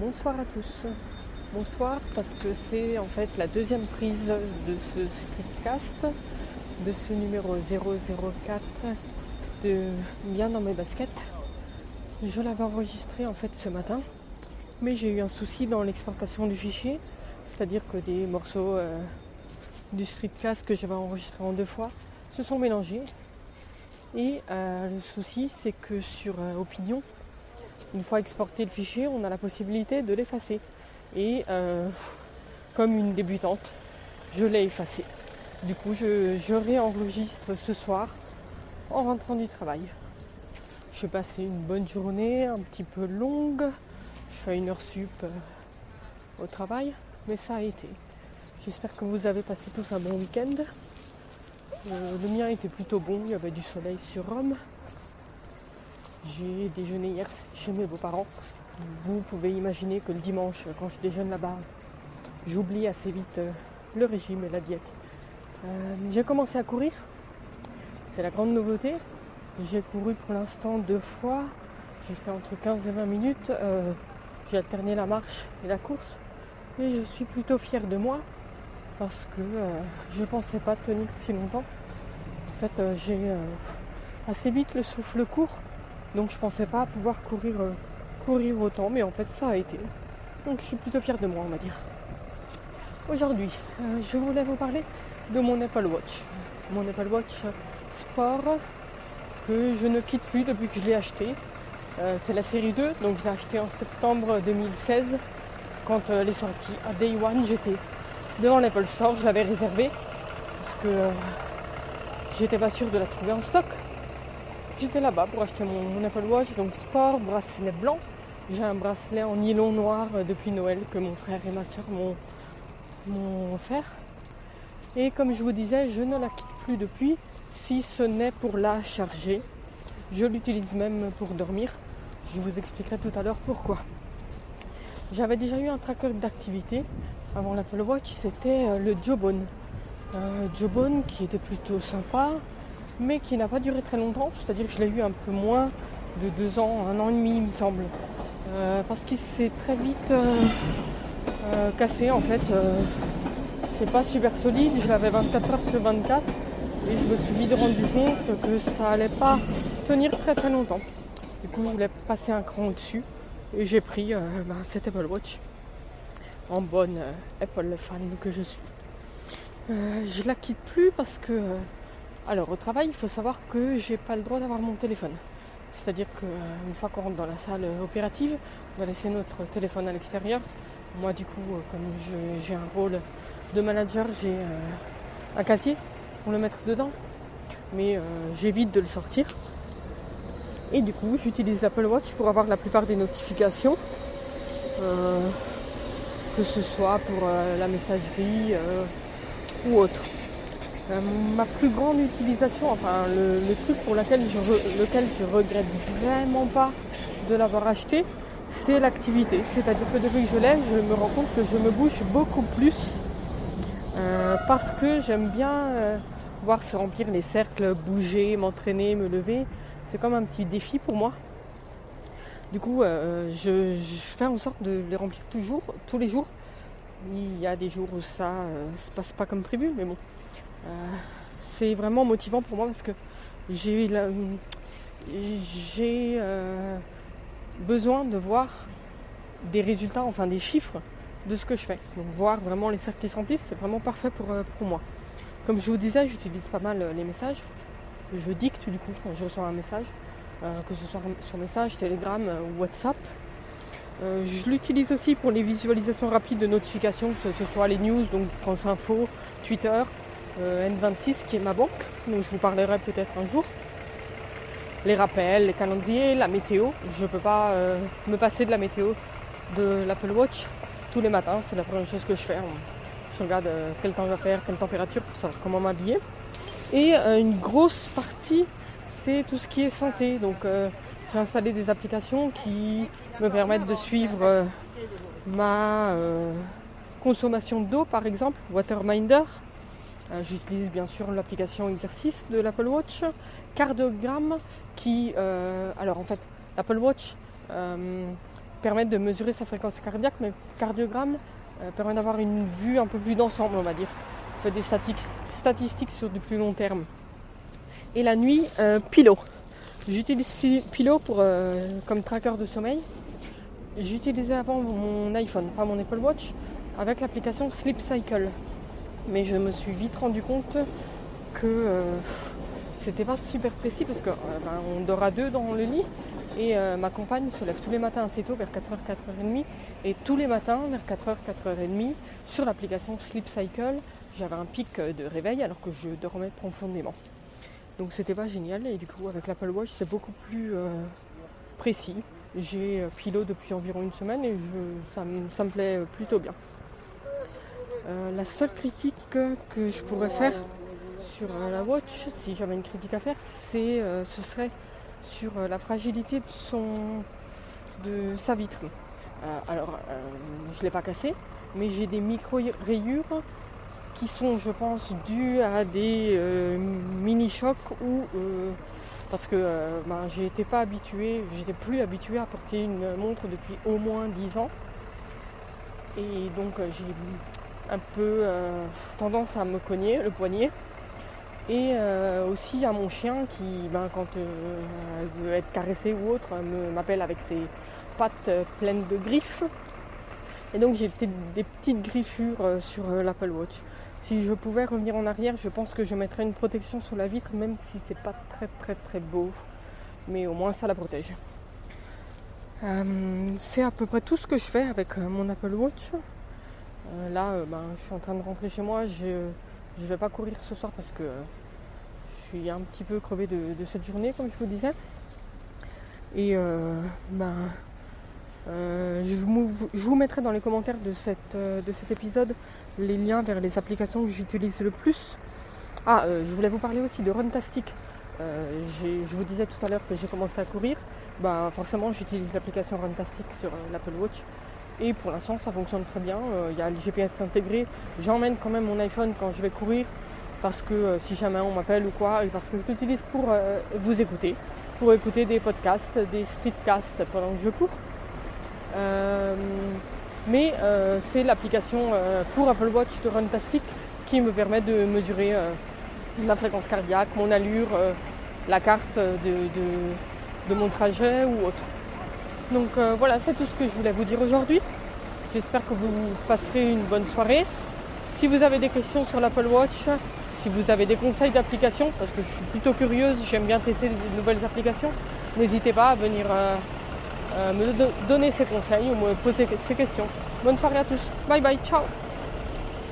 Bonsoir à tous. Bonsoir parce que c'est en fait la deuxième prise de ce streetcast, de ce numéro 004 de Bien dans mes baskets. Je l'avais enregistré en fait ce matin, mais j'ai eu un souci dans l'exportation du fichier, c'est-à-dire que des morceaux euh, du streetcast que j'avais enregistré en deux fois se sont mélangés. Et euh, le souci c'est que sur euh, Opinion, une fois exporté le fichier, on a la possibilité de l'effacer. Et euh, comme une débutante, je l'ai effacé. Du coup, je, réenregistre ce soir en rentrant du travail. Je passé une bonne journée, un petit peu longue. Je fais une heure sup euh, au travail, mais ça a été. J'espère que vous avez passé tous un bon week-end. Euh, le mien était plutôt bon, il y avait du soleil sur Rome. J'ai déjeuné hier chez mes beaux-parents. Vous pouvez imaginer que le dimanche, quand je déjeune là-bas, j'oublie assez vite euh, le régime et la diète. Euh, j'ai commencé à courir. C'est la grande nouveauté. J'ai couru pour l'instant deux fois. J'ai fait entre 15 et 20 minutes. Euh, j'ai alterné la marche et la course. Et je suis plutôt fière de moi parce que je ne pensais pas tenir si longtemps. En fait, j'ai assez vite le souffle court donc je pensais pas pouvoir courir, euh, courir autant, mais en fait ça a été. Donc je suis plutôt fière de moi, on va dire. Aujourd'hui, euh, je voulais vous parler de mon Apple Watch. Mon Apple Watch Sport que je ne quitte plus depuis que je l'ai acheté. Euh, c'est la série 2, donc je l'ai acheté en septembre 2016 quand elle est sortie. À Day One, j'étais devant l'Apple Store, je l'avais réservé parce que j'étais pas sûre de la trouver en stock. J'étais là-bas pour acheter mon, Apple Watch, donc sport, bracelet blanc. J'ai un bracelet en nylon noir euh, depuis Noël que mon frère et ma soeur m'ont offert. Et comme je vous disais, je ne la quitte plus depuis, si ce n'est pour la charger. Je l'utilise même pour dormir. Je vous expliquerai tout à l'heure pourquoi. J'avais déjà eu un tracker d'activité avant l'Apple Watch, c'était euh, le Jobone. Euh, Jobone qui était plutôt sympa, mais qui n'a pas duré très longtemps, c'est-à-dire que je l'ai eu un peu moins de deux ans, un an et demi il me semble. Euh, parce qu'il s'est très vite euh, euh, cassé en fait. c'est pas super solide, je l'avais 24 heures sur 24 et je me suis vite rendu compte que ça allait pas tenir très très longtemps. Du coup je voulais passer un cran au-dessus et j'ai pris bah, cet Apple Watch en bonne Apple fan que je suis. je la quitte plus parce que alors au travail, il faut savoir que j'ai pas le droit d'avoir mon téléphone. C'est-à-dire qu'une euh, fois qu'on rentre dans la salle opérative, on va laisser notre téléphone à l'extérieur. Moi du coup, euh, comme j'ai un rôle de manager, j'ai euh, un casier pour le mettre dedans. Mais j'évite de le sortir. Et du coup, j'utilise Apple Watch pour avoir la plupart des notifications. que ce soit pour la messagerie ou autre. Euh, ma plus grande utilisation, enfin le, truc pour lequel je, lequel je regrette vraiment pas de l'avoir acheté, c'est l'activité. C'est-à-dire que depuis que je l'ai, je me rends compte que je me bouge beaucoup plus euh, parce que j'aime bien euh, voir se remplir les cercles, bouger, m'entraîner, me lever. C'est comme un petit défi pour moi. Du coup, je, fais en sorte de les remplir toujours, tous les jours. Il y a des jours où ça ne se passe pas comme prévu, mais bon, c'est vraiment motivant pour moi parce que j'ai euh, besoin de voir des résultats, enfin des chiffres de ce que je fais. Donc voir vraiment les cercles qui s'emplissent, c'est vraiment parfait pour, euh, moi. Comme je vous disais, j'utilise pas mal les messages. Je dicte du coup quand je reçois un message, que ce soit sur message, Telegram ou WhatsApp. je l'utilise aussi pour les visualisations rapides de notifications, que ce soit les news, donc France Info, Twitter, euh, N26 qui est ma banque, donc je vous parlerai peut-être un jour. Les rappels, les calendriers, la météo. Je ne peux pas euh, me passer de la météo de l'Apple Watch tous les matins, c'est la première chose que je fais. Je regarde euh, quel temps va faire, quelle température pour savoir comment m'habiller. Et une grosse partie, c'est tout ce qui est santé. Donc j'ai installé des applications qui me permettent de suivre ma consommation d'eau par exemple, Waterminder, euh, j'utilise bien sûr l'application exercice de l'Apple Watch. Cardiogramme qui... Euh, alors en fait, l'Apple Watch euh, permettent de mesurer sa fréquence cardiaque, mais cardiogramme euh, permet d'avoir une vue un peu plus d'ensemble, on va dire. On fait des statistiques sur du plus long terme. Et la nuit, euh, Pilo. J'utilise Pilo pour, euh, comme tracker de sommeil. J'utilisais avant mon iPhone, pas mon Apple Watch, avec l'application Sleep Cycle. Mais je me suis vite rendu compte que c'était pas super précis parce qu'on ben, dort à deux dans le lit et euh, ma compagne se lève tous les matins assez tôt, vers 4h, 4h30. Et tous les matins, vers 4h, 4h30, sur l'application Sleep Cycle, j'avais un pic de réveil alors que je dormais profondément. Donc c'était pas génial. Et du coup, avec l'Apple Watch, c'est beaucoup plus euh, précis. J'ai Philo euh, depuis environ une semaine et ça, me plaît plutôt bien. La seule critique que je pourrais faire sur la Watch, si j'avais une critique à faire, c'est ce serait sur euh, la fragilité de, sa vitre. Euh, alors, euh, je ne l'ai pas cassé, mais j'ai des micro-rayures qui sont, je pense, dues à des mini-chocs ou parce que ben, j'étais pas j'étais plus habitué à porter une montre depuis au moins 10 ans. Et donc j'ai un peu tendance à me cogner le poignet. Et euh, aussi à mon chien qui, ben, quand euh, elle veut être caressée ou autre, m'appelle avec ses pattes euh, pleines de griffes. Et donc j'ai des petites griffures sur l'Apple Watch. Si je pouvais revenir en arrière, je pense que je mettrais une protection sur la vitre, même si c'est pas très très très beau. Mais au moins ça la protège. c'est à peu près tout ce que je fais avec mon Apple Watch. Là, ben, je suis en train de rentrer chez moi. Je ne vais pas courir ce soir parce que je suis un petit peu crevée de, cette journée, comme je vous disais. Et euh, ben, euh, je, vous, mettrai dans les commentaires de, cette, euh, de cet épisode les liens vers les applications que j'utilise le plus. Ah, je voulais vous parler aussi de Runtastic. je vous disais tout à l'heure que j'ai commencé à courir. Ben, forcément, j'utilise l'application Runtastic sur l'Apple Watch. Et pour l'instant, ça fonctionne très bien. Il y a le GPS intégré. J'emmène quand même mon iPhone quand je vais courir parce que euh, si jamais on m'appelle ou quoi, et parce que je l'utilise pour euh, vous écouter, pour écouter des podcasts, des streetcasts pendant que je cours. Euh, mais c'est l'application pour Apple Watch de Runtastic qui me permet de mesurer ma fréquence cardiaque, mon allure, la carte de, mon trajet ou autre. Donc voilà, c'est tout ce que je voulais vous dire aujourd'hui. J'espère que vous passerez une bonne soirée. Si vous avez des questions sur l'Apple Watch, si vous avez des conseils d'application, parce que je suis plutôt curieuse, j'aime bien tester de nouvelles applications, n'hésitez pas à venir euh, euh, me donner ces conseils ou me poser ces questions. Bonne soirée à tous. Bye bye, ciao